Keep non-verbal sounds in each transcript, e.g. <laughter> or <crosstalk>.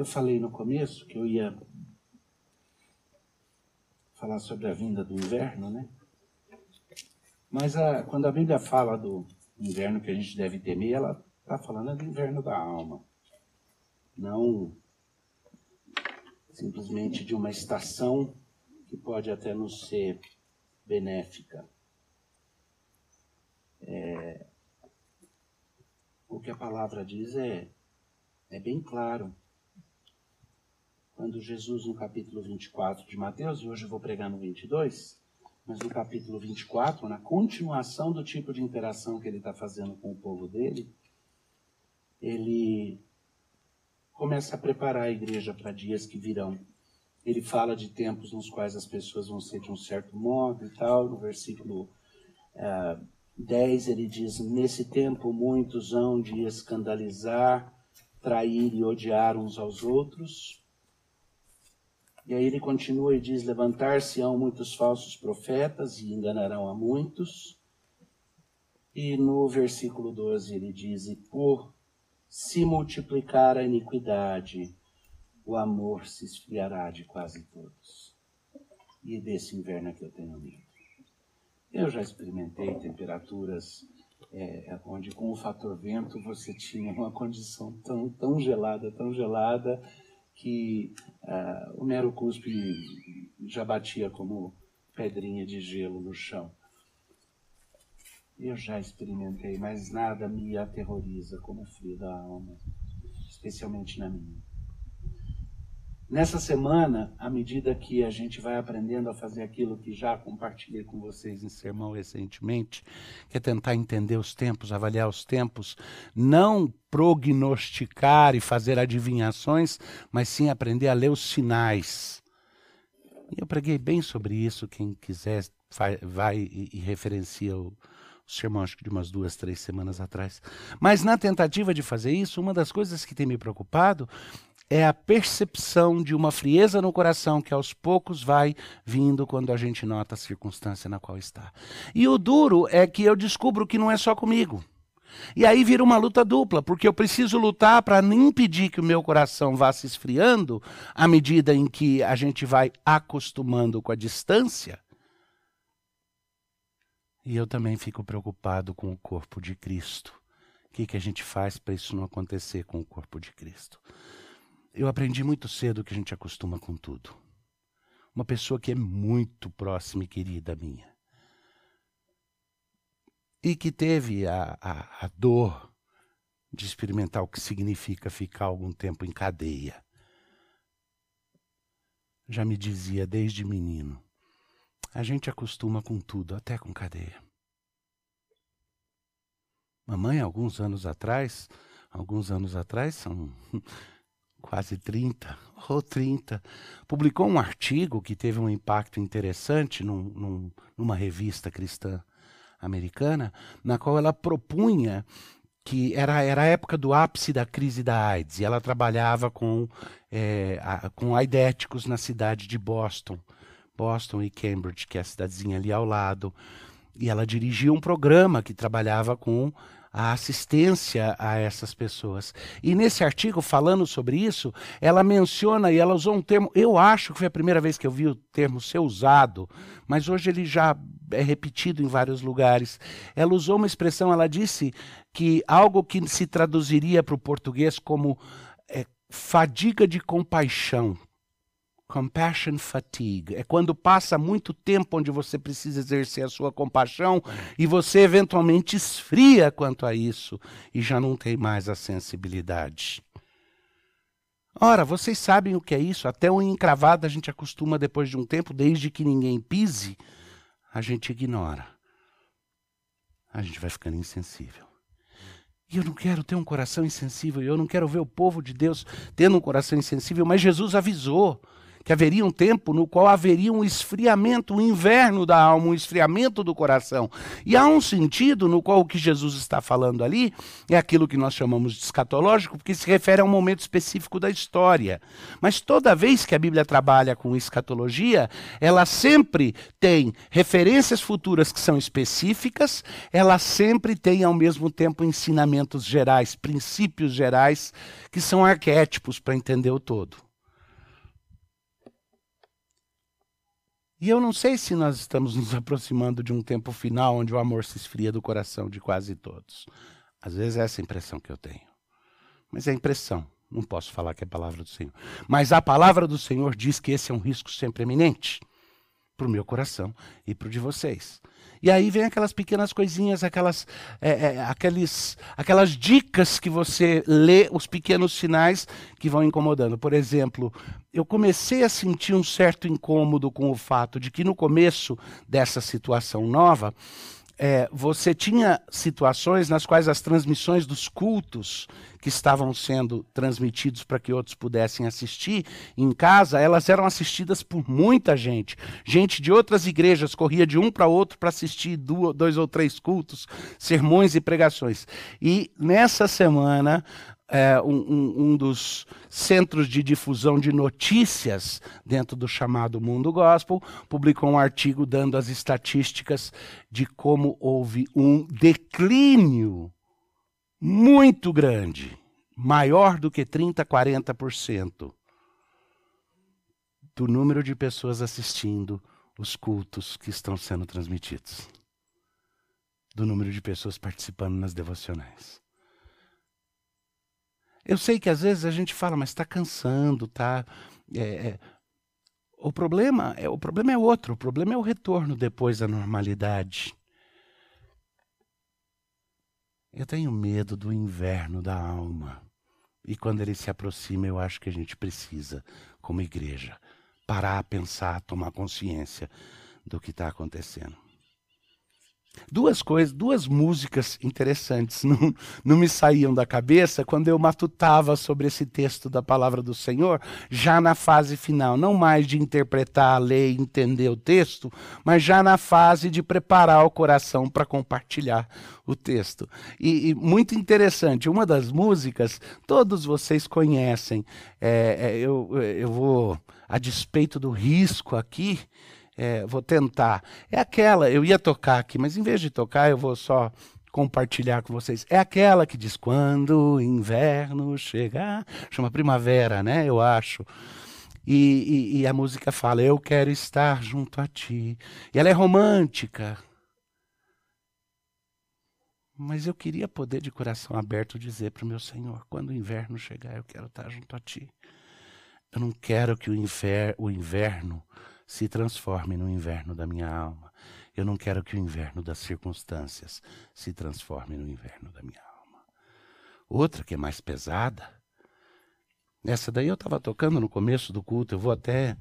Eu falei no começo que eu ia falar sobre a vinda do inverno, né? Mas a, quando a Bíblia fala do inverno que a gente deve temer, ela está falando do inverno da alma. Não simplesmente de uma estação que pode até nos ser benéfica. É, o que a palavra diz é, é bem claro. Quando Jesus, no capítulo 24 de Mateus, e hoje eu vou pregar no 22, mas no capítulo 24, na continuação do tipo de interação que ele está fazendo com o povo dele, ele começa a preparar a igreja para dias que virão. Ele fala de tempos nos quais as pessoas vão ser de um certo modo e tal. No versículo uh, 10 ele diz: Nesse tempo muitos hão de escandalizar, trair e odiar uns aos outros. E aí ele continua e diz: Levantar-se-ão muitos falsos profetas e enganarão a muitos. E no versículo 12 ele diz: E por se multiplicar a iniquidade, o amor se esfriará de quase todos. E desse inverno é que eu tenho medo. Eu já experimentei temperaturas é, onde com o fator vento você tinha uma condição tão, tão gelada, tão gelada, que uh, o mero cuspe já batia como pedrinha de gelo no chão. Eu já experimentei, mas nada me aterroriza como o frio da alma, especialmente na minha. Nessa semana, à medida que a gente vai aprendendo a fazer aquilo que já compartilhei com vocês em sermão recentemente, que é tentar entender os tempos, avaliar os tempos, não prognosticar e fazer adivinhações, mas sim aprender a ler os sinais. E eu preguei bem sobre isso, quem quiser vai e, referencia o, sermão acho que de umas duas, três semanas atrás. Mas na tentativa de fazer isso, uma das coisas que tem me preocupado é a percepção de uma frieza no coração que aos poucos vai vindo quando a gente nota a circunstância na qual está. E o duro é que eu descubro que não é só comigo. E aí vira uma luta dupla, porque eu preciso lutar para não impedir que o meu coração vá se esfriando à medida em que a gente vai acostumando com a distância. E eu também fico preocupado com o corpo de Cristo. O que, que a gente faz para isso não acontecer com o corpo de Cristo? Eu aprendi muito cedo que a gente acostuma com tudo. Uma pessoa que é muito próxima e querida minha. E que teve a, a, a dor de experimentar o que significa ficar algum tempo em cadeia. Já me dizia desde menino: a gente acostuma com tudo, até com cadeia. Mamãe, alguns anos atrás, alguns anos atrás, são quase 30 <laughs> ou 30, publicou um artigo que teve um impacto interessante num, num, numa revista cristã americana, na qual ela propunha que era, era a época do ápice da crise da AIDS, e ela trabalhava com, é, a, com aidéticos na cidade de Boston, Boston e Cambridge, que é a cidadezinha ali ao lado, e ela dirigia um programa que trabalhava com a assistência a essas pessoas. E nesse artigo, falando sobre isso, ela menciona e ela usou um termo, eu acho que foi a primeira vez que eu vi o termo ser usado, mas hoje ele já é repetido em vários lugares. Ela usou uma expressão, ela disse que algo que se traduziria para o português como é, fadiga de compaixão. Compassion fatigue é quando passa muito tempo onde você precisa exercer a sua compaixão e você eventualmente esfria quanto a isso e já não tem mais a sensibilidade. Ora, vocês sabem o que é isso? Até um encravado a gente acostuma depois de um tempo, desde que ninguém pise, a gente ignora. A gente vai ficando insensível. E eu não quero ter um coração insensível, eu não quero ver o povo de Deus tendo um coração insensível, mas Jesus avisou que haveria um tempo no qual haveria um esfriamento, um inverno da alma, um esfriamento do coração. E há um sentido no qual o que Jesus está falando ali é aquilo que nós chamamos de escatológico, porque se refere a um momento específico da história. Mas toda vez que a Bíblia trabalha com escatologia, ela sempre tem referências futuras que são específicas, ela sempre tem ao mesmo tempo ensinamentos gerais, princípios gerais, que são arquétipos para entender o todo. E eu não sei se nós estamos nos <laughs> aproximando de um tempo final onde o amor se esfria do coração de quase todos. Às vezes é essa a impressão que eu tenho. Mas é impressão. Não posso falar que é a palavra do Senhor. Mas a palavra do Senhor diz que esse é um risco sempre eminente para o meu coração e para o de vocês. E aí vem aquelas pequenas coisinhas, aquelas, é, é, aqueles, aquelas dicas que você lê, os pequenos sinais que vão incomodando. Por exemplo, eu comecei a sentir um certo incômodo com o fato de que no começo dessa situação nova, é, você tinha situações nas quais as transmissões dos cultos que estavam sendo transmitidos para que outros pudessem assistir em casa, elas eram assistidas por muita gente. Gente de outras igrejas corria de um para outro para assistir dois ou três cultos, sermões e pregações. E nessa semana, é, um, um, dos centros de difusão de notícias dentro do chamado mundo gospel, publicou um artigo dando as estatísticas de como houve um declínio muito grande, maior do que 30%, 40% do número de pessoas assistindo os cultos que estão sendo transmitidos, do número de pessoas participando nas devocionais. Eu sei que às vezes a gente fala, mas está cansando, tá? É, é, o problema é o problema é outro. O problema é o retorno depois da normalidade. Eu tenho medo do inverno da alma. E quando ele se aproxima, eu acho que a gente precisa, como igreja, parar, pensar, tomar consciência do que está acontecendo. Duas coisas, duas músicas interessantes. <laughs> Não, não me saíam da cabeça quando eu matutava sobre esse texto da palavra do Senhor, já na fase final, não mais de interpretar, ler e entender o texto, mas já na fase de preparar o coração para compartilhar o texto. E, e, muito interessante, uma das músicas, todos vocês conhecem, é, é, eu, eu vou, a despeito do risco aqui, é, vou tentar. É aquela, eu ia tocar aqui, mas em vez de tocar, eu vou só compartilhar com vocês. É aquela que diz quando o inverno chegar, chama primavera, né? Eu acho. E, e, e, a música fala: Eu quero estar junto a ti. E ela é romântica. Mas eu queria poder, de coração aberto, dizer para o meu Senhor: quando o inverno chegar, eu quero estar junto a ti. Eu não quero que o, infer, o inverno se transforme no inverno da minha alma. Eu não quero que o inverno das circunstâncias se transforme no inverno da minha alma. Outra que é mais pesada, essa daí eu estava tocando no começo do culto, eu vou até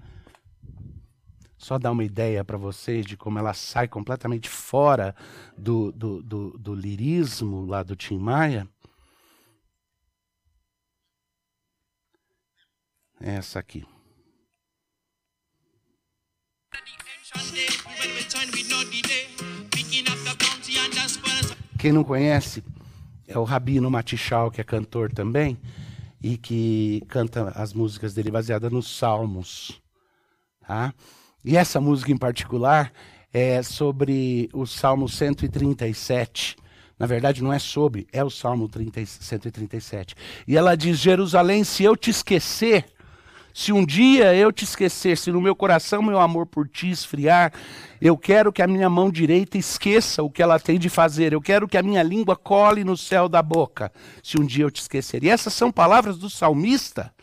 só dar uma ideia para vocês de como ela sai completamente fora do, do, do, do lirismo lá do Tim Maia. Essa aqui. Quem não conhece é o Rabino Matichal, que é cantor também e que canta as músicas dele baseadas nos Salmos. Tá? E essa música em particular é sobre o Salmo 137. Na verdade, não é sobre, é o Salmo 30, 137. E ela diz: Jerusalém, se eu te esquecer, se um dia eu te esquecer, se no meu coração meu amor por ti esfriar, eu quero que a minha mão direita esqueça o que ela tem de fazer. Eu quero que a minha língua cole no céu da boca, se um dia eu te esquecer. E essas são palavras do salmista.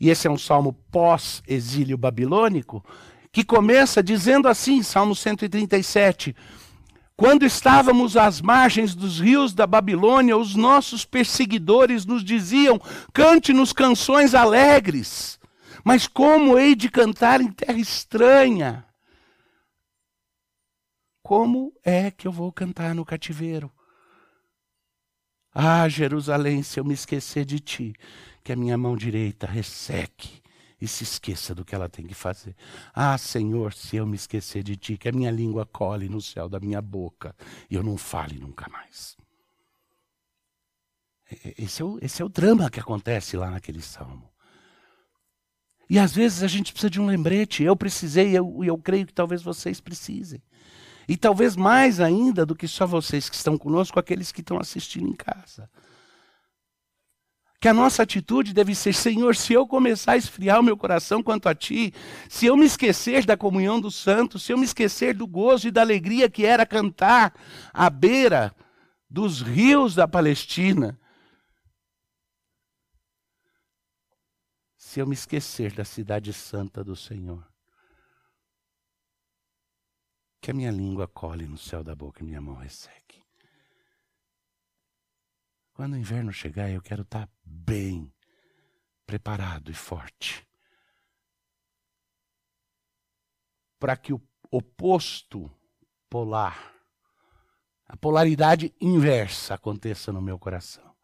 E esse é um salmo pós-exílio babilônico, que começa dizendo assim, Salmo 137. Quando estávamos às margens dos rios da Babilônia, os nossos perseguidores nos diziam: cante-nos canções alegres. Mas como hei de cantar em terra estranha? Como é que eu vou cantar no cativeiro? Ah, Jerusalém, se eu me esquecer de ti, que a minha mão direita resseque e se esqueça do que ela tem que fazer. Ah, Senhor, se eu me esquecer de ti, que a minha língua cole no céu da minha boca e eu não fale nunca mais. Esse é o, esse é o drama que acontece lá naquele salmo. E às vezes a gente precisa de um lembrete. Eu precisei e eu, eu creio que talvez vocês precisem. E talvez mais ainda do que só vocês que estão conosco, aqueles que estão assistindo em casa. Que a nossa atitude deve ser: Senhor, se eu começar a esfriar o meu coração quanto a Ti, se eu me esquecer da comunhão dos santos, se eu me esquecer do gozo e da alegria que era cantar à beira dos rios da Palestina, se eu me esquecer da cidade santa do Senhor, que a minha língua cole no céu da boca e minha mão resseque. Quando o inverno chegar, eu quero estar bem preparado e forte. Para que o oposto polar, a polaridade inversa aconteça no meu coração.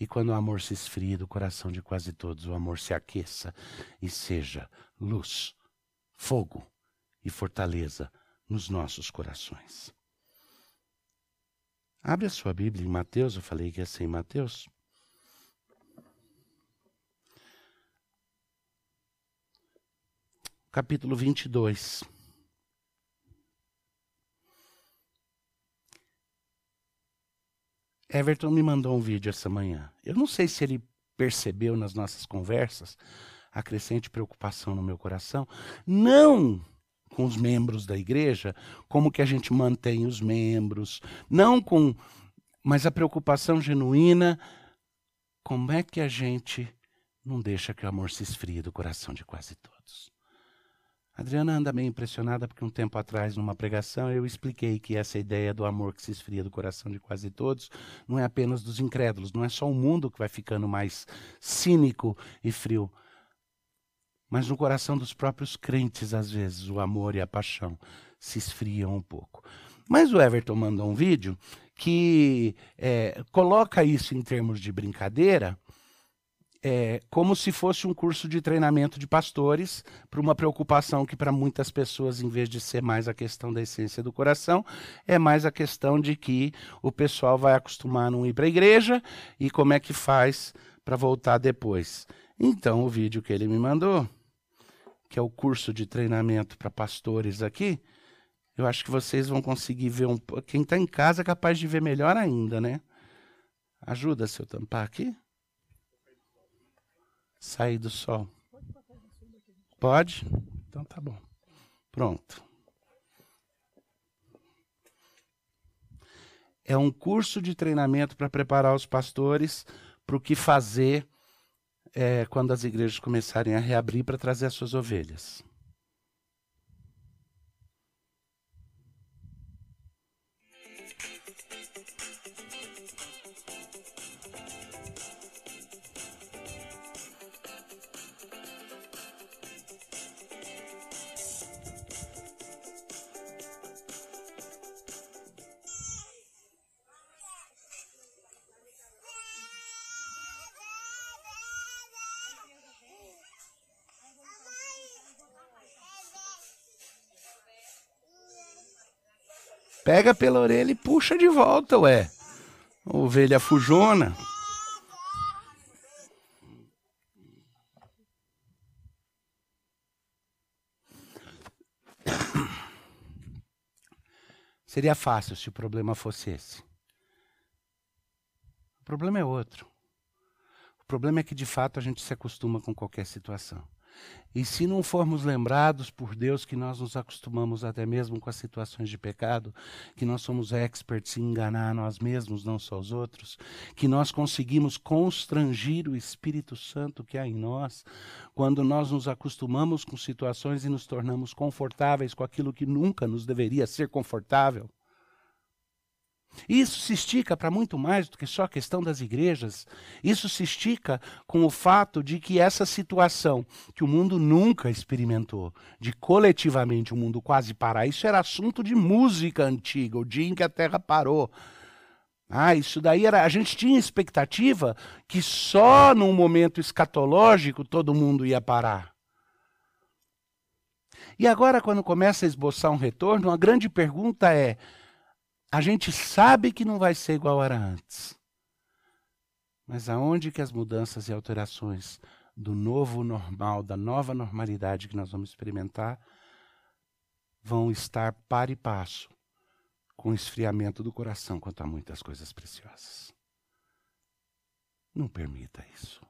E quando o amor se esfrie do coração de quase todos, o amor se aqueça e seja luz, fogo e fortaleza nos nossos corações. Abre a sua Bíblia em Mateus, eu falei que ia ser em Mateus. Capítulo 22. Everton me mandou um vídeo essa manhã. Eu não sei se ele percebeu nas nossas conversas a crescente preocupação no meu coração. Não com os membros da igreja, como que a gente mantém os membros, não com, mas a preocupação genuína, como é que a gente não deixa que o amor se esfrie do coração de quase todos. A Adriana anda meio impressionada porque um tempo atrás, numa pregação, eu expliquei que essa ideia do amor que se esfria do coração de quase todos não é apenas dos incrédulos, não é só o mundo que vai ficando mais cínico e frio, mas no coração dos próprios crentes, às vezes, o amor e a paixão se esfriam um pouco. Mas o Everton mandou um vídeo que é, coloca isso em termos de brincadeira, é, como se fosse um curso de treinamento de pastores, para uma preocupação que para muitas pessoas, em vez de ser mais a questão da essência do coração, é mais a questão de que o pessoal vai acostumar a não ir para a igreja e como é que faz para voltar depois. Então, o vídeo que ele me mandou que é o curso de treinamento para pastores aqui, eu acho que vocês vão conseguir ver um Quem está em casa é capaz de ver melhor ainda, né? Ajuda se eu tampar aqui. Sair do sol. Pode? Então tá bom. Pronto. É um curso de treinamento para preparar os pastores para o que fazer é, quando as igrejas começarem a reabrir para trazer as suas ovelhas. Pega pela orelha e puxa de volta, ué. Ovelha fujona. Seria fácil se o problema fosse esse. O problema é outro. O problema é que de fato a gente se acostuma com qualquer situação. E se não formos lembrados por Deus que nós nos acostumamos até mesmo com as situações de pecado, que nós somos experts em enganar nós mesmos, não só os outros, que nós conseguimos constrangir o Espírito Santo que há em nós, quando nós nos acostumamos com situações e nos tornamos confortáveis com aquilo que nunca nos deveria ser confortável. Isso se estica para muito mais do que só a questão das igrejas. Isso se estica com o fato de que essa situação que o mundo nunca experimentou, de coletivamente o mundo quase parar, isso era assunto de música antiga, o dia em que a Terra parou. Ah, isso daí era. A gente tinha expectativa que só num momento escatológico todo mundo ia parar. E agora, quando começa a esboçar um retorno, a grande pergunta é: a gente sabe que não vai ser igual era antes. Mas aonde que as mudanças e alterações do novo normal, da nova normalidade que nós vamos experimentar, vão estar par e passo com o esfriamento do coração quanto a muitas coisas preciosas. Não permita isso.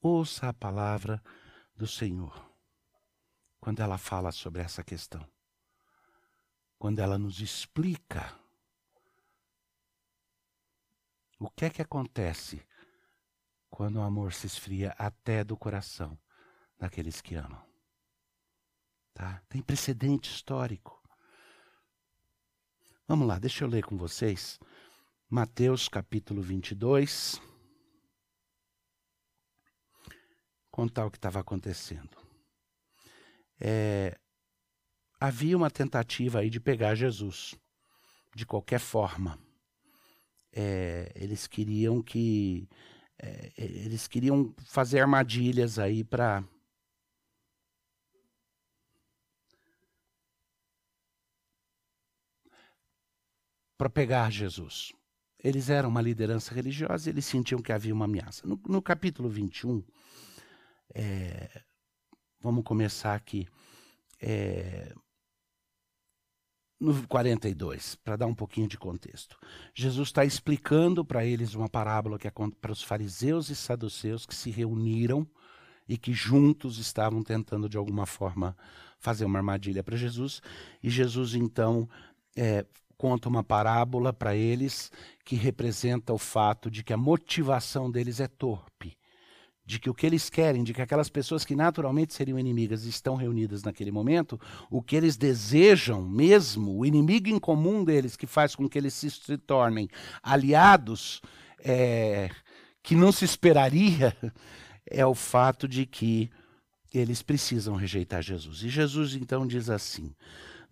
Ouça a palavra do Senhor quando ela fala sobre essa questão. Quando ela nos explica o que é que acontece quando o amor se esfria até do coração daqueles que amam. Tá? Tem precedente histórico. Vamos lá, deixa eu ler com vocês. Mateus capítulo 22. Contar o que estava acontecendo. É, havia uma tentativa aí de pegar Jesus, de qualquer forma. É, eles queriam que. É, eles queriam fazer armadilhas aí para para pegar Jesus. Eles eram uma liderança religiosa e eles sentiam que havia uma ameaça. No, no capítulo 21, é, vamos começar aqui. É, no 42, para dar um pouquinho de contexto. Jesus está explicando para eles uma parábola que é para os fariseus e saduceus que se reuniram e que juntos estavam tentando de alguma forma fazer uma armadilha para Jesus. E Jesus então é, conta uma parábola para eles que representa o fato de que a motivação deles é torpe, de que o que eles querem, de que aquelas pessoas que naturalmente seriam inimigas estão reunidas naquele momento, o que eles desejam mesmo, o inimigo em comum deles que faz com que eles se, tornem aliados, é, que não se esperaria, <laughs> é o fato de que eles precisam rejeitar Jesus. E Jesus então diz assim: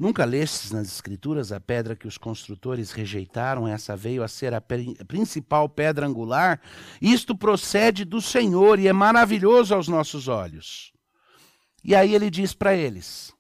Nunca lestes nas Escrituras a pedra que os construtores rejeitaram, essa veio a ser a principal pedra angular? Isto procede do Senhor e é maravilhoso aos nossos olhos. E aí ele diz para eles,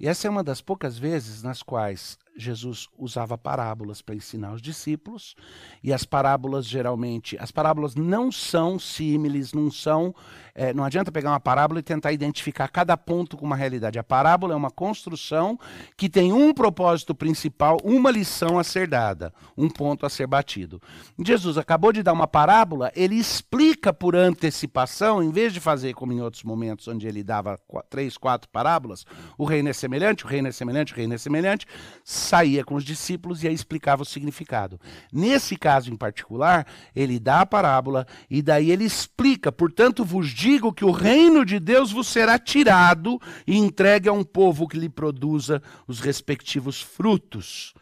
e essa é uma das poucas vezes nas quais Jesus usava parábolas para ensinar os discípulos, e as parábolas geralmente, as parábolas não são símiles, não são, é, não adianta pegar uma parábola e tentar identificar cada ponto com uma realidade. A parábola é uma construção que tem um propósito principal, uma lição a ser dada, um ponto a ser batido. Jesus acabou de dar uma parábola, ele explica por antecipação, em vez de fazer como em outros momentos onde ele dava três, quatro parábolas, o reino é semelhante, o reino é semelhante, o reino é semelhante saía com os discípulos e aí explicava o significado. Nesse caso em particular, ele dá a parábola e daí ele explica: portanto, vos digo que o reino de Deus vos será tirado e entregue a um povo que lhe produza os respectivos frutos.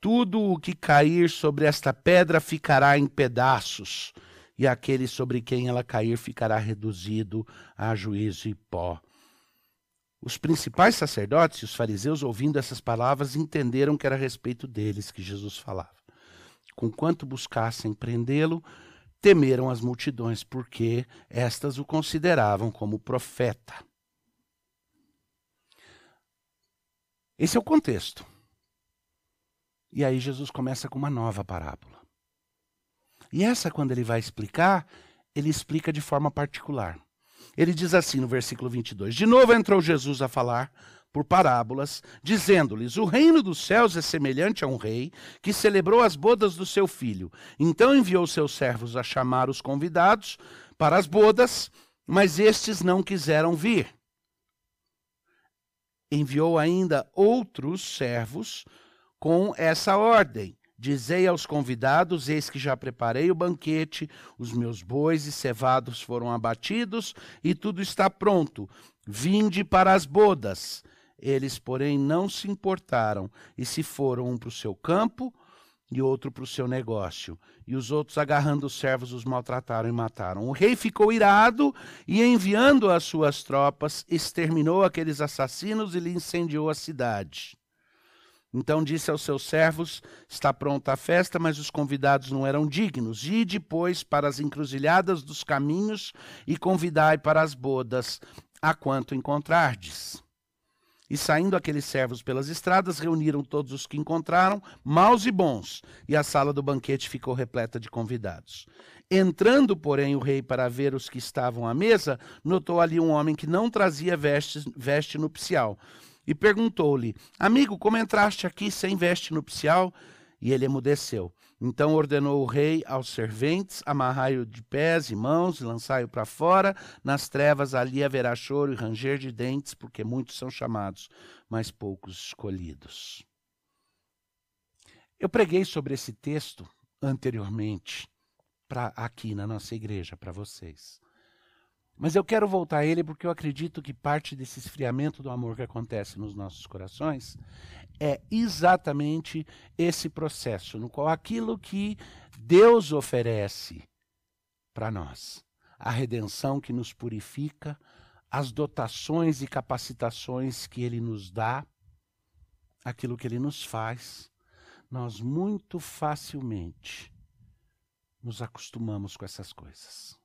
Tudo o que cair sobre esta pedra ficará em pedaços, e aquele sobre quem ela cair ficará reduzido a juízo e pó. Os principais sacerdotes e os fariseus, ouvindo essas palavras, entenderam que era a respeito deles que Jesus falava. Conquanto buscassem prendê-lo, temeram as multidões, porque estas o consideravam como profeta. Esse é o contexto. E aí Jesus começa com uma nova parábola. E essa, quando ele vai explicar, ele explica de forma particular. Ele diz assim no versículo 22: De novo entrou Jesus a falar por parábolas, dizendo-lhes: O reino dos céus é semelhante a um rei que celebrou as bodas do seu filho. Então enviou seus servos a chamar os convidados para as bodas, mas estes não quiseram vir. Enviou ainda outros servos com essa ordem: Dizei aos convidados: Eis que já preparei o banquete, os meus bois e cevados foram abatidos, e tudo está pronto. Vinde para as bodas. Eles, porém, não se importaram, e se foram um para o seu campo e outro para o seu negócio. E os outros, agarrando os servos, os maltrataram e mataram. O rei ficou irado e, enviando as suas tropas, exterminou aqueles assassinos e lhe incendiou a cidade. Então disse aos seus servos: Está pronta a festa, mas os convidados não eram dignos. E depois para as encruzilhadas dos caminhos e convidai para as bodas, a quanto encontrardes. E saindo aqueles servos pelas estradas, reuniram todos os que encontraram, maus e bons, e a sala do banquete ficou repleta de convidados. Entrando, porém, o rei para ver os que estavam à mesa, notou ali um homem que não trazia veste, veste nupcial e perguntou-lhe: Amigo, como entraste aqui sem veste nupcial? E ele emudeceu. Então ordenou o rei aos serventes: amarrai-o de pés e mãos e lançai-o para fora. Nas trevas ali haverá choro e ranger de dentes, porque muitos são chamados, mas poucos escolhidos. Eu preguei sobre esse texto anteriormente para aqui na nossa igreja para vocês. Mas eu quero voltar a ele porque eu acredito que parte desse esfriamento do amor que acontece nos nossos corações é exatamente esse processo no qual aquilo que Deus oferece para nós, a redenção que nos purifica, as dotações e capacitações que ele nos dá, aquilo que ele nos faz, nós muito facilmente nos acostumamos com essas coisas.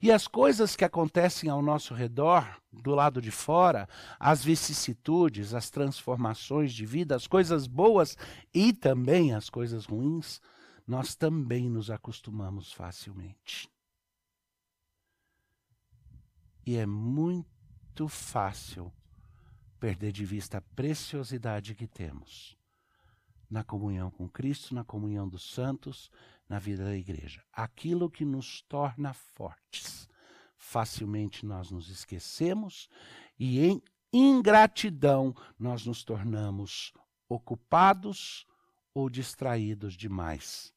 E as coisas que acontecem ao nosso redor, do lado de fora, as vicissitudes, as transformações de vida, as coisas boas e também as coisas ruins, nós também nos acostumamos facilmente. E é muito fácil perder de vista a preciosidade que temos na comunhão com Cristo, na comunhão dos santos, na vida da igreja. Aquilo que nos torna fortes. Facilmente nós nos esquecemos e em ingratidão nós nos tornamos ocupados ou distraídos demais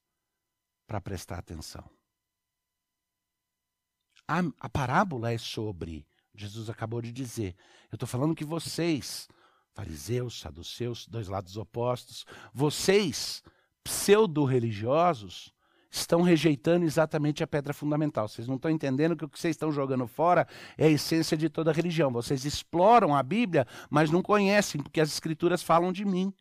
para prestar atenção. A, a, parábola é sobre, Jesus acabou de dizer, eu estou falando que vocês fariseus, saduceus, dois lados opostos, vocês, pseudo-religiosos, estão rejeitando exatamente a pedra fundamental. Vocês não estão entendendo que o que vocês estão jogando fora é a essência de toda religião. Vocês exploram a Bíblia, mas não conhecem, porque as Escrituras falam de mim.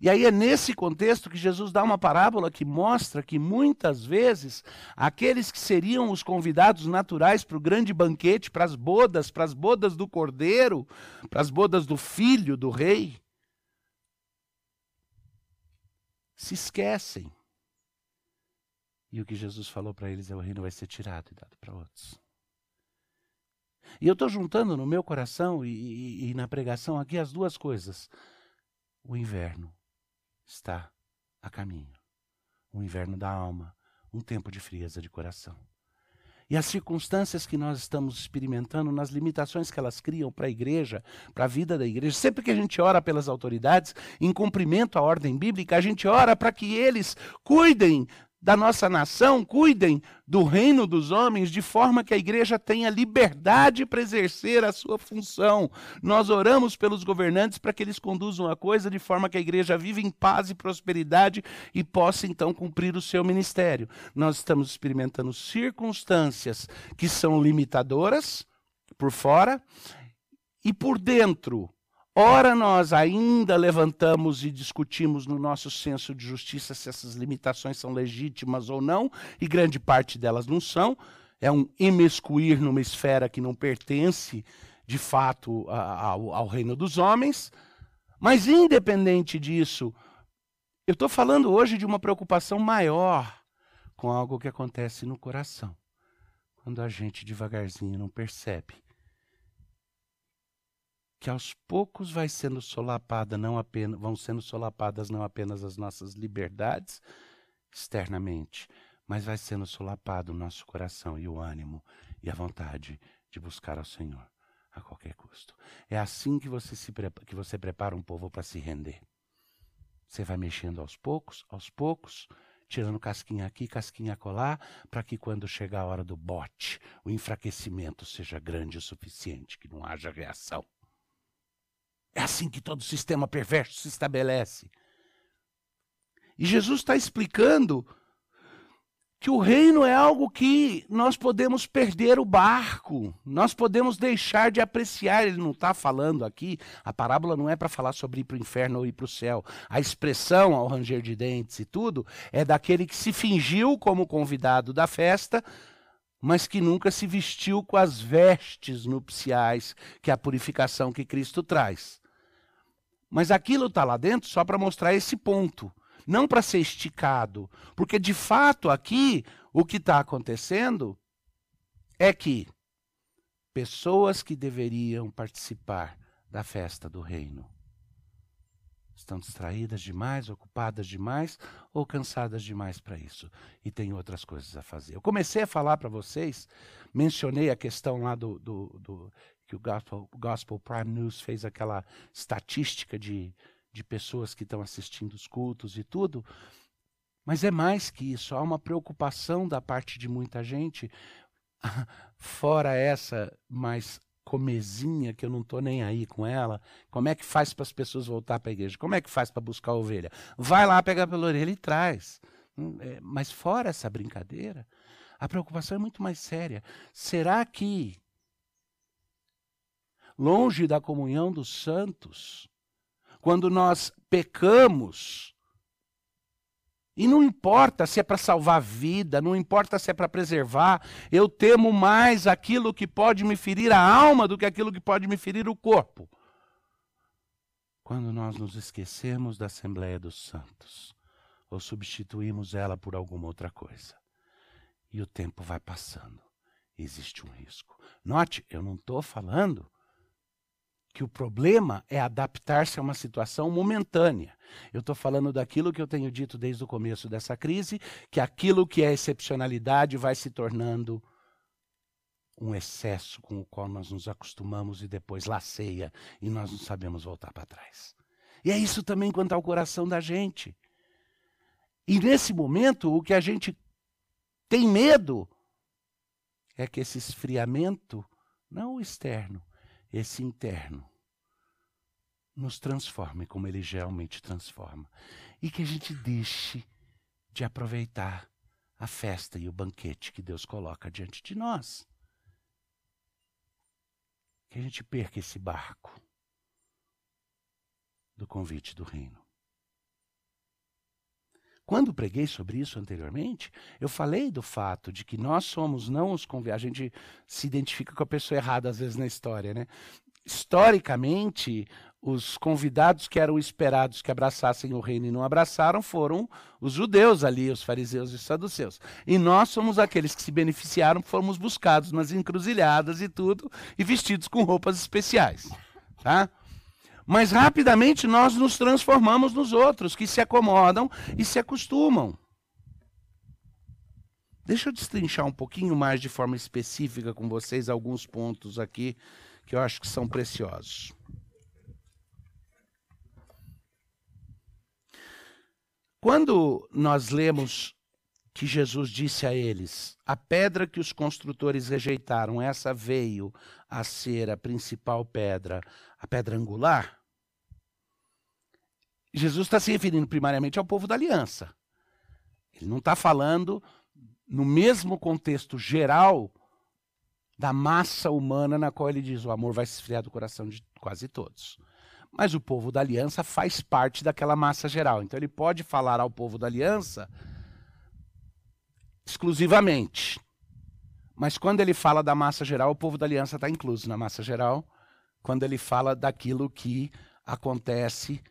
E aí é nesse contexto que Jesus dá uma parábola que mostra que muitas vezes aqueles que seriam os convidados naturais para o grande banquete, para as bodas, para as bodas do cordeiro, para as bodas do filho do rei, se esquecem. E o que Jesus falou para eles é: o reino vai ser tirado e dado para outros. E eu estou juntando no meu coração e, e, e na pregação aqui as duas coisas: o inverno está a caminho. O inverno da alma, um tempo de frieza de coração. E as circunstâncias que nós estamos experimentando, nas limitações que elas criam para a igreja, para a vida da igreja, sempre que a gente ora pelas autoridades, em cumprimento à ordem bíblica, a gente ora para que eles cuidem da nossa nação cuidem do reino dos homens de forma que a igreja tenha liberdade para exercer a sua função. Nós oramos pelos governantes para que eles conduzam a coisa de forma que a igreja viva em paz e prosperidade e possa então cumprir o seu ministério. Nós estamos experimentando circunstâncias que são limitadoras por fora e por dentro Ora, nós ainda levantamos e discutimos no nosso senso de justiça se essas limitações são legítimas ou não, e grande parte delas não são. É um imiscuir numa esfera que não pertence, de fato, ao, ao reino dos homens. Mas, independente disso, eu estou falando hoje de uma preocupação maior com algo que acontece no coração, quando a gente devagarzinho não percebe que aos poucos vai sendo solapada não apenas vão sendo solapadas não apenas as nossas liberdades externamente, mas vai sendo solapado o nosso coração e o ânimo e a vontade de buscar ao Senhor a qualquer custo. É assim que você se que você prepara um povo para se render. Você vai mexendo aos poucos, aos poucos, tirando casquinha aqui, casquinha colar, para que quando chegar a hora do bote, o enfraquecimento seja grande o suficiente, que não haja reação. É assim que todo sistema perverso se estabelece. E Jesus está explicando que o reino é algo que nós podemos perder o barco, nós podemos deixar de apreciar. Ele não está falando aqui, a parábola não é para falar sobre ir para o inferno ou ir para o céu. A expressão ao ranger de dentes e tudo é daquele que se fingiu como convidado da festa, mas que nunca se vestiu com as vestes nupciais, que é a purificação que Cristo traz. Mas aquilo está lá dentro só para mostrar esse ponto não para ser esticado. Porque, de fato, aqui, o que está acontecendo é que pessoas que deveriam participar da festa do reino estão distraídas demais, ocupadas demais ou cansadas demais para isso e tem outras coisas a fazer. Eu comecei a falar para vocês, mencionei a questão lá do, do, do que o Gospel, Gospel Prime News fez aquela estatística de de pessoas que estão assistindo os cultos e tudo. Mas é mais que isso, há uma preocupação da parte de muita gente, <laughs> fora essa mais comezinha, que eu não estou nem aí com ela. Como é que faz para as pessoas voltar para a igreja? Como é que faz para buscar a ovelha? Vai lá, pega pela orelha e traz. Hum, é, mas fora essa brincadeira, a preocupação é muito mais séria. Será que, longe da comunhão dos santos, quando nós pecamos, e não importa se é para salvar a vida, não importa se é para preservar, eu temo mais aquilo que pode me ferir a alma do que aquilo que pode me ferir o corpo. Quando nós nos esquecemos da Assembleia dos Santos, ou substituímos ela por alguma outra coisa, e o tempo vai passando, existe um risco. Note, eu não estou falando que o problema é adaptar-se a uma situação momentânea. Eu estou falando daquilo que eu tenho dito desde o começo dessa crise, que aquilo que é excepcionalidade vai se tornando um excesso com o qual nós nos acostumamos e depois laceia e nós não sabemos voltar para trás. E é isso também quanto ao coração da gente. E nesse momento, o que a gente tem medo é que esse esfriamento, não o externo, esse interno nos transforme como ele realmente transforma. E que a gente deixe de aproveitar a festa e o banquete que Deus coloca diante de nós. Que a gente perca esse barco do convite do reino. Quando preguei sobre isso anteriormente, eu falei do fato de que nós somos não os convidados. A gente se identifica com a pessoa errada às vezes na história, né? Historicamente, os convidados que eram esperados que abraçassem o reino e não abraçaram foram os judeus ali, os fariseus e os saduceus. E nós somos aqueles que se beneficiaram, fomos buscados nas encruzilhadas e tudo, e vestidos com roupas especiais. Tá? Mas rapidamente nós nos transformamos nos outros, que se acomodam e se acostumam. Deixa eu destrinchar um pouquinho mais de forma específica com vocês alguns pontos aqui que eu acho que são preciosos. Quando nós lemos que Jesus disse a eles: A pedra que os construtores rejeitaram, essa veio a ser a principal pedra, a pedra angular. Jesus está se referindo primariamente ao povo da aliança. Ele não está falando no mesmo contexto geral da massa humana na qual ele diz o amor vai se esfriar do coração de quase todos. Mas o povo da aliança faz parte daquela massa geral. Então ele pode falar ao povo da aliança exclusivamente. Mas quando ele fala da massa geral, o povo da aliança está incluso na massa geral. Quando ele fala daquilo que acontece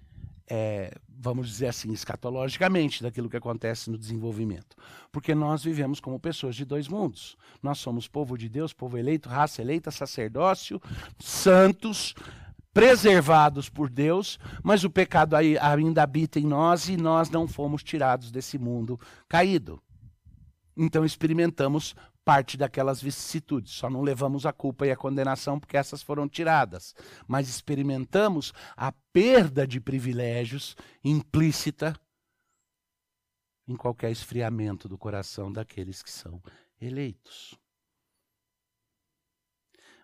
é, vamos dizer assim, escatologicamente, daquilo que acontece no desenvolvimento. Porque nós vivemos como pessoas de dois mundos. Nós somos povo de Deus, povo eleito, raça eleita, sacerdócio, santos, preservados por Deus, mas o pecado ainda habita em nós e nós não fomos tirados desse mundo caído. Então experimentamos parte daquelas vicissitudes. Só não levamos a culpa e a condenação porque essas foram tiradas. Mas experimentamos a perda de privilégios implícita em qualquer esfriamento do coração daqueles que são eleitos.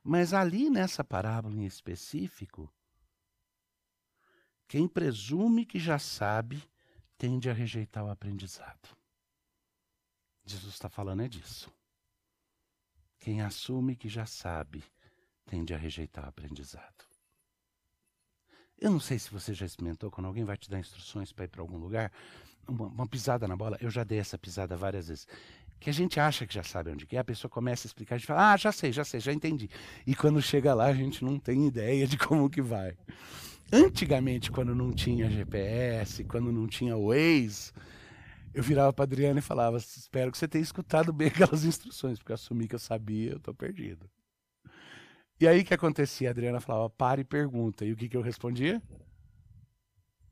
Mas ali nessa parábola em específico, quem presume que já sabe tende a rejeitar o aprendizado. Jesus está falando é disso. Quem assume que já sabe tende a rejeitar o aprendizado. Eu não sei se você já experimentou quando alguém vai te dar instruções para ir para algum lugar, uma, uma, pisada na bola. Eu já dei essa pisada várias vezes. Que a gente acha que já sabe onde é, a pessoa começa a explicar, a gente fala, ah, já sei, já sei, já entendi. E quando chega lá, a gente não tem ideia de como que vai. Antigamente, quando não tinha GPS, quando não tinha Waze, eu virava para Adriana e falava: Espero que você tenha escutado bem aquelas instruções, porque eu assumi que eu sabia, eu estou perdido. E aí o que acontecia? A Adriana falava: Para e pergunta. E o que, que eu respondia?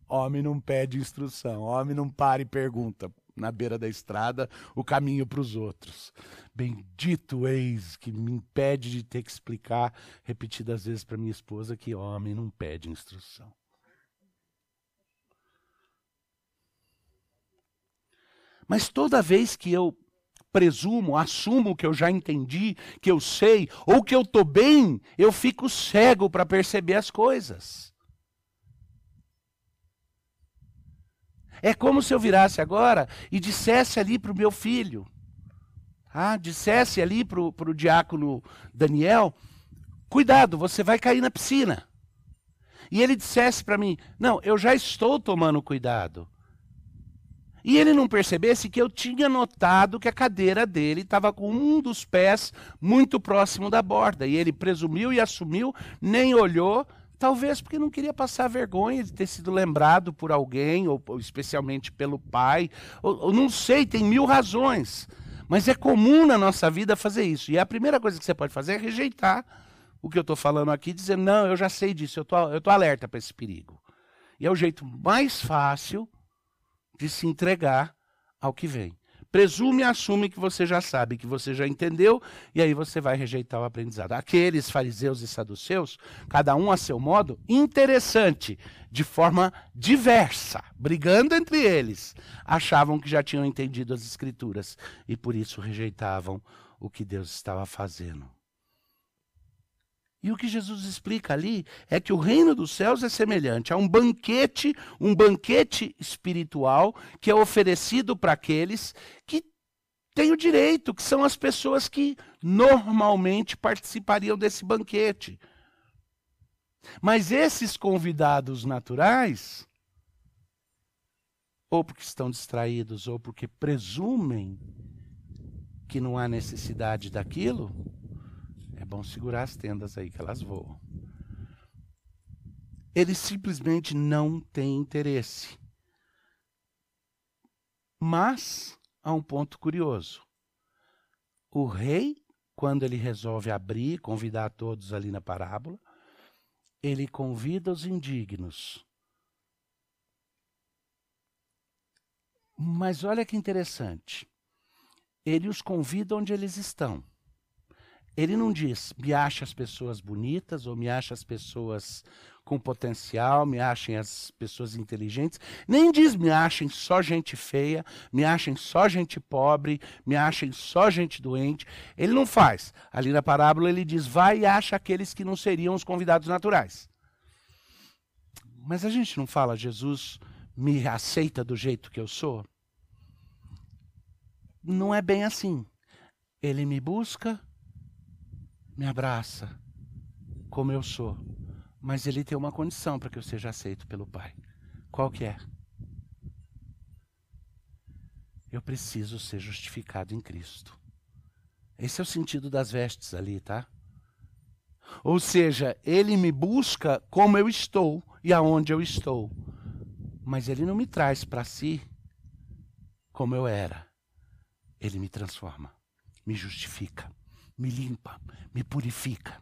Homem não pede instrução, homem não para e pergunta na beira da estrada o caminho para os outros. Bendito ex que me impede de ter que explicar repetidas vezes para minha esposa que homem não pede instrução. Mas toda vez que eu presumo, assumo que eu já entendi, que eu sei, ou que eu estou bem, eu fico cego para perceber as coisas. É como se eu virasse agora e dissesse ali para o meu filho, ah, dissesse ali para o diácono Daniel: cuidado, você vai cair na piscina. E ele dissesse para mim: não, eu já estou tomando cuidado. E ele não percebesse que eu tinha notado que a cadeira dele estava com um dos pés muito próximo da borda. E ele presumiu e assumiu, nem olhou, talvez porque não queria passar vergonha de ter sido lembrado por alguém, ou, especialmente pelo pai. Ou, ou não sei, tem mil razões. Mas é comum na nossa vida fazer isso. E a primeira coisa que você pode fazer é rejeitar o que eu estou falando aqui, dizer, não, eu já sei disso, eu estou alerta para esse perigo. E é o jeito mais fácil de se entregar ao que vem. Presume e assume que você já sabe, que você já entendeu, e aí você vai rejeitar o aprendizado. Aqueles fariseus e saduceus, cada um a seu modo, interessante, de forma diversa, brigando entre eles, achavam que já tinham entendido as Escrituras e por isso rejeitavam o que Deus estava fazendo. E o que Jesus explica ali é que o reino dos céus é semelhante a um banquete, um banquete espiritual que é oferecido para aqueles que têm o direito, que são as pessoas que normalmente participariam desse banquete. Mas esses convidados naturais, ou porque estão distraídos, ou porque presumem que não há necessidade daquilo, bom segurar as tendas aí que elas voam. Eles simplesmente não têm interesse. Mas há um ponto curioso. O rei, quando ele resolve abrir, convidar todos ali na parábola, ele convida os indignos. Mas olha que interessante. Ele os convida onde eles estão. Ele não diz, me acha as pessoas bonitas, ou me acha as pessoas com potencial, me achem as pessoas inteligentes. Nem diz, me achem só gente feia, me achem só gente pobre, me achem só gente doente. Ele não faz. Ali na parábola ele diz, vai e acha aqueles que não seriam os convidados naturais. Mas a gente não fala, Jesus me aceita do jeito que eu sou? Não é bem assim. Ele me busca me abraça como eu sou. Mas ele tem uma condição para que eu seja aceito pelo Pai. Qual que é? Eu preciso ser justificado em Cristo. Esse é o sentido das vestes ali, tá? Ou seja, ele me busca como eu estou e aonde eu estou. Mas ele não me traz para si como eu era. Ele me transforma, me justifica me limpa, me purifica.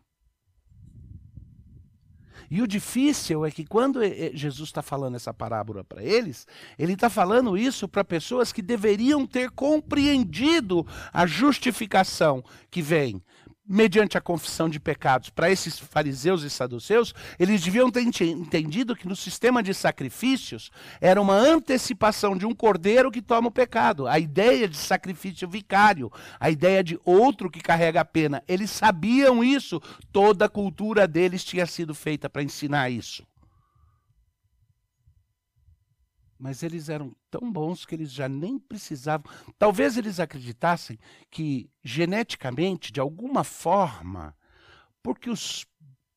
E o difícil é que quando Jesus está falando essa parábola para eles, ele está falando isso para pessoas que deveriam ter compreendido a justificação que vem mediante a confissão de pecados, para esses fariseus e saduceus, eles deviam ter entendido que no sistema de sacrifícios era uma antecipação de um cordeiro que toma o pecado. A ideia de sacrifício vicário, a ideia de outro que carrega a pena. Eles sabiam isso, toda a cultura deles tinha sido feita para ensinar isso. Mas eles eram tão bons que eles já nem precisavam. Talvez eles acreditassem que geneticamente, de alguma forma, porque os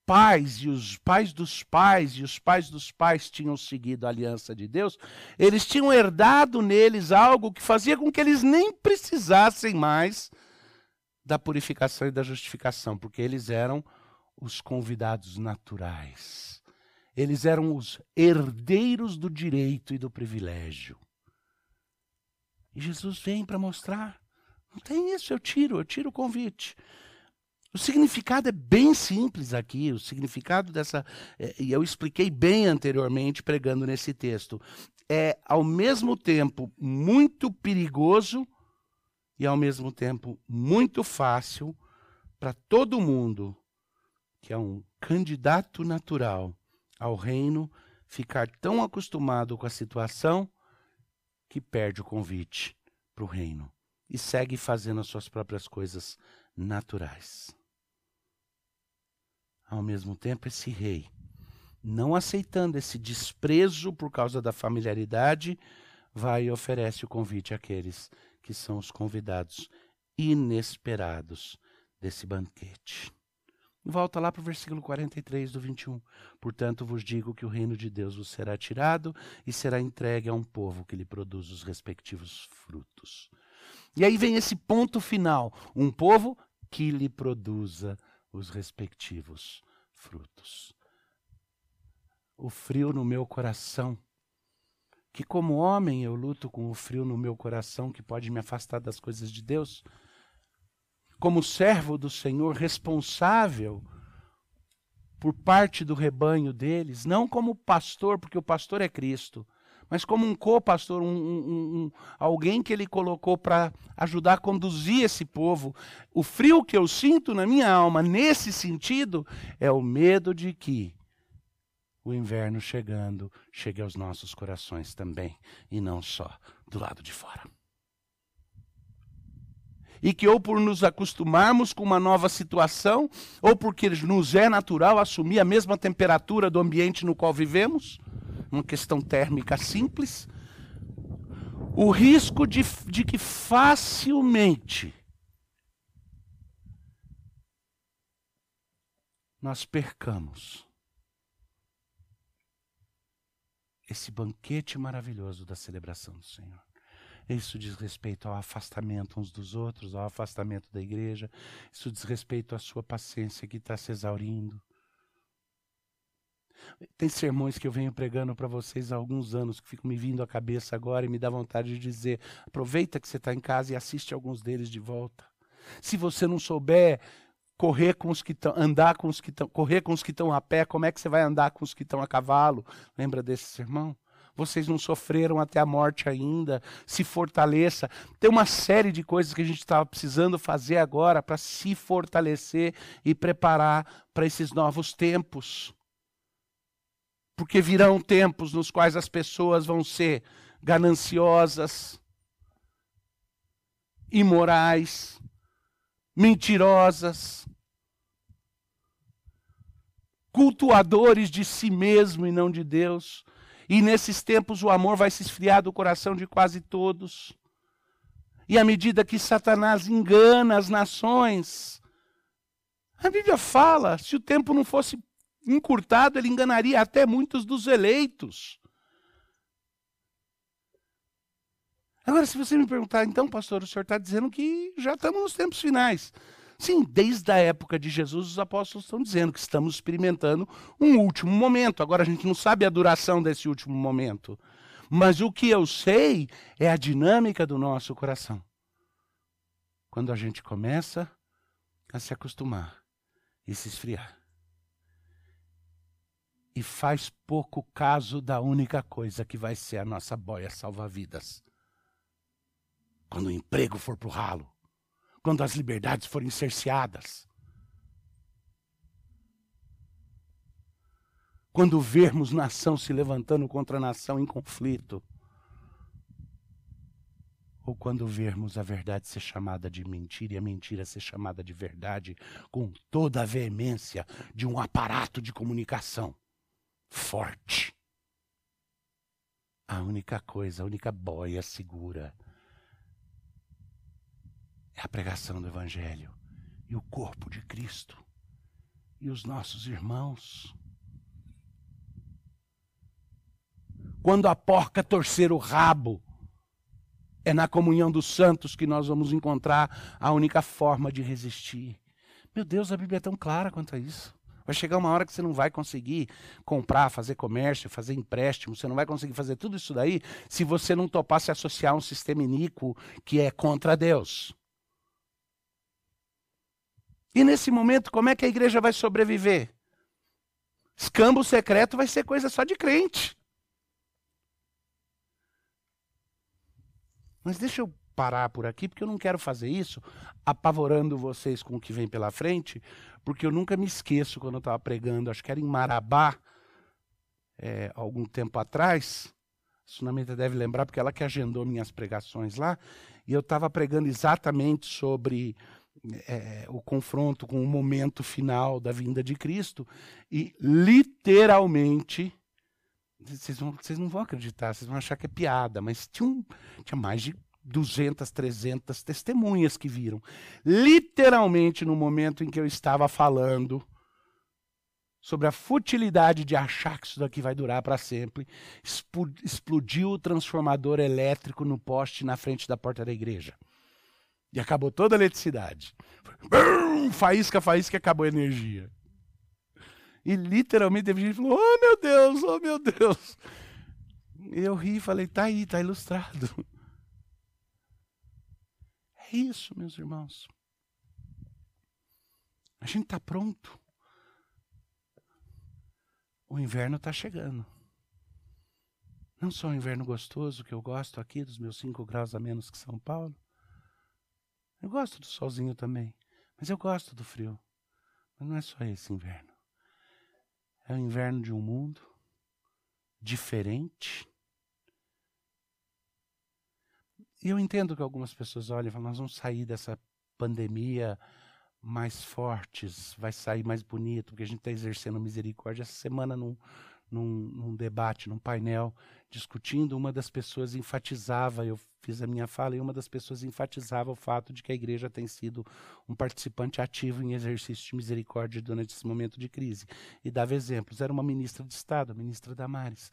pais e os pais dos pais e os pais dos pais tinham seguido a aliança de Deus, eles tinham herdado neles algo que fazia com que eles nem precisassem mais da purificação e da justificação, porque eles eram os convidados naturais. Eles eram os herdeiros do direito e do privilégio. E Jesus vem para mostrar: não tem isso, eu tiro, eu tiro o convite. O significado é bem simples aqui. O significado dessa. É, e eu expliquei bem anteriormente pregando nesse texto. É, ao mesmo tempo, muito perigoso e, ao mesmo tempo, muito fácil para todo mundo que é um candidato natural ao reino ficar tão acostumado com a situação que perde o convite para o reino e segue fazendo as suas próprias coisas naturais. Ao mesmo tempo, esse rei, não aceitando esse desprezo por causa da familiaridade, vai e oferece o convite àqueles que são os convidados inesperados desse banquete. Volta lá para o versículo 43 do 21. Portanto, vos digo que o reino de Deus vos será tirado e será entregue a um povo que lhe produz os respectivos frutos. E aí vem esse ponto final: um povo que lhe produza os respectivos frutos. O frio no meu coração, que como homem eu luto com o frio no meu coração que pode me afastar das coisas de Deus como servo do Senhor, responsável por parte do rebanho deles, não como pastor, porque o pastor é Cristo, mas como um co-pastor, um, um, um, alguém que ele colocou para ajudar a conduzir esse povo. O frio que eu sinto na minha alma, nesse sentido, é o medo de que o inverno chegando chegue aos nossos corações também, e não só do lado de fora e que ou por nos acostumarmos com uma nova situação, ou porque nos é natural assumir a mesma temperatura do ambiente no qual vivemos, uma questão térmica simples, o risco de, de que facilmente nós percamos esse banquete maravilhoso da celebração do Senhor. Isso diz respeito ao afastamento uns dos outros, ao afastamento da igreja. Isso diz respeito à sua paciência que está se exaurindo. Tem sermões que eu venho pregando para vocês há alguns anos que ficam me vindo à cabeça agora e me dá vontade de dizer: aproveita que você está em casa e assiste alguns deles de volta. Se você não souber correr com os que estão, andar com os que estão, correr com os que estão a pé, como é que você vai andar com os que estão a cavalo? Lembra desse sermão? Vocês não sofreram até a morte ainda, se fortaleça. Tem uma série de coisas que a gente estava precisando fazer agora para se fortalecer e preparar para esses novos tempos. Porque virão tempos nos quais as pessoas vão ser gananciosas, imorais, mentirosas, cultuadores de si mesmo e não de Deus. E nesses tempos o amor vai se esfriar do coração de quase todos. E à medida que Satanás engana as nações, a Bíblia fala: se o tempo não fosse encurtado, ele enganaria até muitos dos eleitos. Agora, se você me perguntar, então, pastor, o senhor está dizendo que já estamos nos tempos finais. Sim, desde a época de Jesus, os apóstolos estão dizendo que estamos experimentando um último momento. Agora a gente não sabe a duração desse último momento. Mas o que eu sei é a dinâmica do nosso coração. Quando a gente começa a se acostumar e se esfriar. E faz pouco caso da única coisa que vai ser a nossa boia salva-vidas. Quando o emprego for pro ralo, quando as liberdades forem cerceadas. Quando vermos nação se levantando contra nação em conflito. Ou quando vermos a verdade ser chamada de mentira e a mentira ser chamada de verdade, com toda a veemência de um aparato de comunicação forte. A única coisa, a única boia segura é a pregação do Evangelho e o corpo de Cristo e os nossos irmãos. Quando a porca torcer o rabo, é na comunhão dos santos que nós vamos encontrar a única forma de resistir. Meu Deus, a Bíblia é tão clara quanto a isso. Vai chegar uma hora que você não vai conseguir comprar, fazer comércio, fazer empréstimo, você não vai conseguir fazer tudo isso daí se você não topar se associar a um sistema iníquo que é contra Deus. E nesse momento, como é que a igreja vai sobreviver? Escambo secreto vai ser coisa só de crente. Mas deixa eu parar por aqui, porque eu não quero fazer isso apavorando vocês com o que vem pela frente, porque eu nunca me esqueço quando eu estava pregando, acho que era em Marabá, é, algum tempo atrás. A Sunamita deve lembrar, porque ela que agendou minhas pregações lá, e eu estava pregando exatamente sobre é, o confronto com o momento final da vinda de Cristo, e literalmente. Vocês, vão, vocês não vão acreditar, vocês vão achar que é piada, mas tinha, um, tinha mais de 200, 300 testemunhas que viram. Literalmente no momento em que eu estava falando sobre a futilidade de achar que isso daqui vai durar para sempre, explodiu o transformador elétrico no poste na frente da porta da igreja. E acabou toda a eletricidade. Faísca, faísca, acabou a energia. E literalmente teve gente que falou: Oh meu Deus, oh meu Deus. Eu ri e falei: Tá aí, tá ilustrado. É isso, meus irmãos. A gente está pronto. O inverno está chegando. Não só o inverno gostoso que eu gosto aqui, dos meus 5 graus a menos que São Paulo. Eu gosto do solzinho também. Mas eu gosto do frio. Mas não é só esse inverno. É o inverno de um mundo diferente E eu entendo que algumas pessoas olham e falam: nós vamos sair dessa pandemia mais fortes, vai sair mais bonito, porque a gente está exercendo misericórdia. Essa semana, num, num, num, debate, num painel, discutindo, uma das pessoas enfatizava, eu fiz a minha fala, e uma das pessoas enfatizava o fato de que a igreja tem sido um participante ativo em exercício de misericórdia durante esse momento de crise. E dava exemplos. Era uma ministra de Estado, a ministra Damares.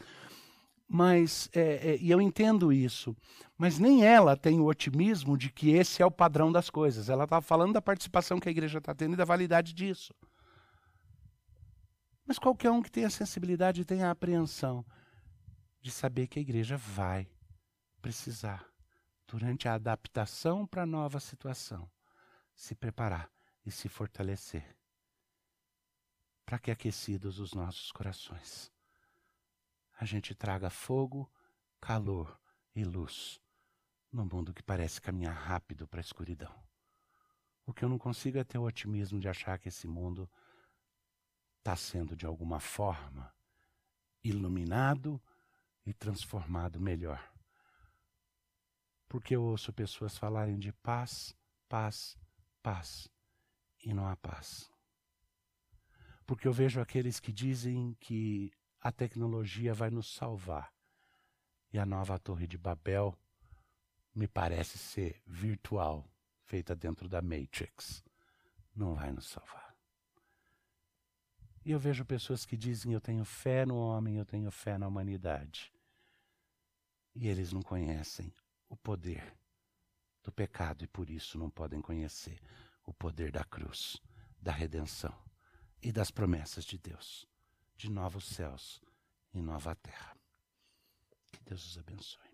Mas, é, é, e eu entendo isso, mas nem ela tem o otimismo de que esse é o padrão das coisas. Ela está falando da participação que a igreja está tendo e da validade disso. Mas qualquer um que tenha sensibilidade e tenha a apreensão de saber que a igreja vai precisar, durante a adaptação para a nova situação, se preparar e se fortalecer para que aquecidos os nossos corações a gente traga fogo, calor e luz no mundo que parece caminhar rápido para a escuridão. O que eu não consigo é ter o otimismo de achar que esse mundo está sendo de alguma forma iluminado e transformado melhor. Porque eu ouço pessoas falarem de paz, paz, paz, e não há paz. Porque eu vejo aqueles que dizem que a tecnologia vai nos salvar. E a nova Torre de Babel me parece ser virtual, feita dentro da Matrix. Não vai nos salvar. E eu vejo pessoas que dizem: Eu tenho fé no homem, eu tenho fé na humanidade. E eles não conhecem o poder do pecado e por isso não podem conhecer o poder da cruz, da redenção e das promessas de Deus de novos céus e nova terra. Que Deus os abençoe.